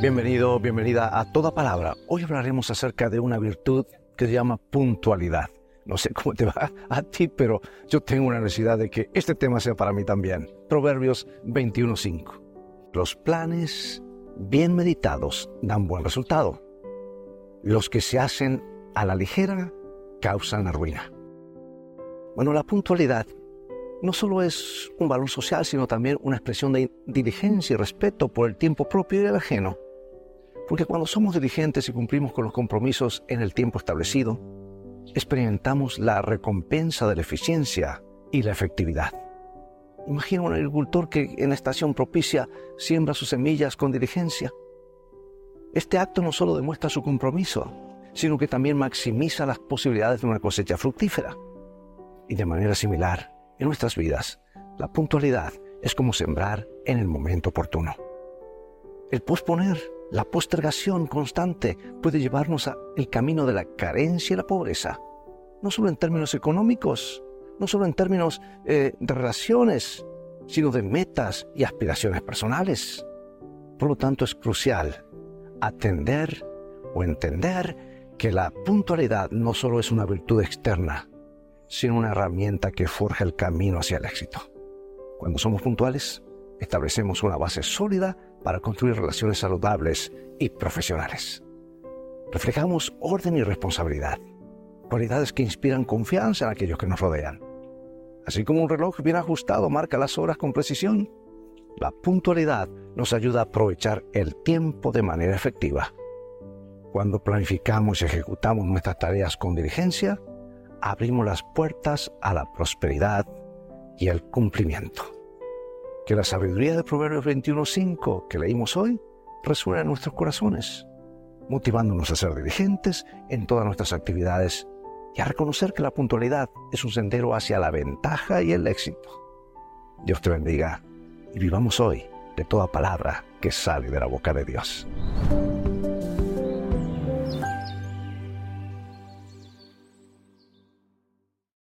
Bienvenido, bienvenida a Toda Palabra. Hoy hablaremos acerca de una virtud que se llama puntualidad. No sé cómo te va a ti, pero yo tengo una necesidad de que este tema sea para mí también. Proverbios 21.5. Los planes bien meditados dan buen resultado. Los que se hacen a la ligera causan la ruina. Bueno, la puntualidad no solo es un valor social, sino también una expresión de diligencia y respeto por el tiempo propio y el ajeno. Porque cuando somos diligentes y cumplimos con los compromisos en el tiempo establecido, experimentamos la recompensa de la eficiencia y la efectividad. Imagina un agricultor que en la estación propicia siembra sus semillas con diligencia. Este acto no solo demuestra su compromiso, sino que también maximiza las posibilidades de una cosecha fructífera. Y de manera similar, en nuestras vidas, la puntualidad es como sembrar en el momento oportuno. El posponer la postergación constante puede llevarnos al camino de la carencia y la pobreza, no solo en términos económicos, no solo en términos eh, de relaciones, sino de metas y aspiraciones personales. Por lo tanto, es crucial atender o entender que la puntualidad no solo es una virtud externa, sino una herramienta que forja el camino hacia el éxito. Cuando somos puntuales, establecemos una base sólida para construir relaciones saludables y profesionales. Reflejamos orden y responsabilidad, cualidades que inspiran confianza en aquellos que nos rodean. Así como un reloj bien ajustado marca las horas con precisión, la puntualidad nos ayuda a aprovechar el tiempo de manera efectiva. Cuando planificamos y ejecutamos nuestras tareas con diligencia, abrimos las puertas a la prosperidad y el cumplimiento que la sabiduría de Proverbios 21.5 que leímos hoy resuene en nuestros corazones, motivándonos a ser diligentes en todas nuestras actividades y a reconocer que la puntualidad es un sendero hacia la ventaja y el éxito. Dios te bendiga y vivamos hoy de toda palabra que sale de la boca de Dios.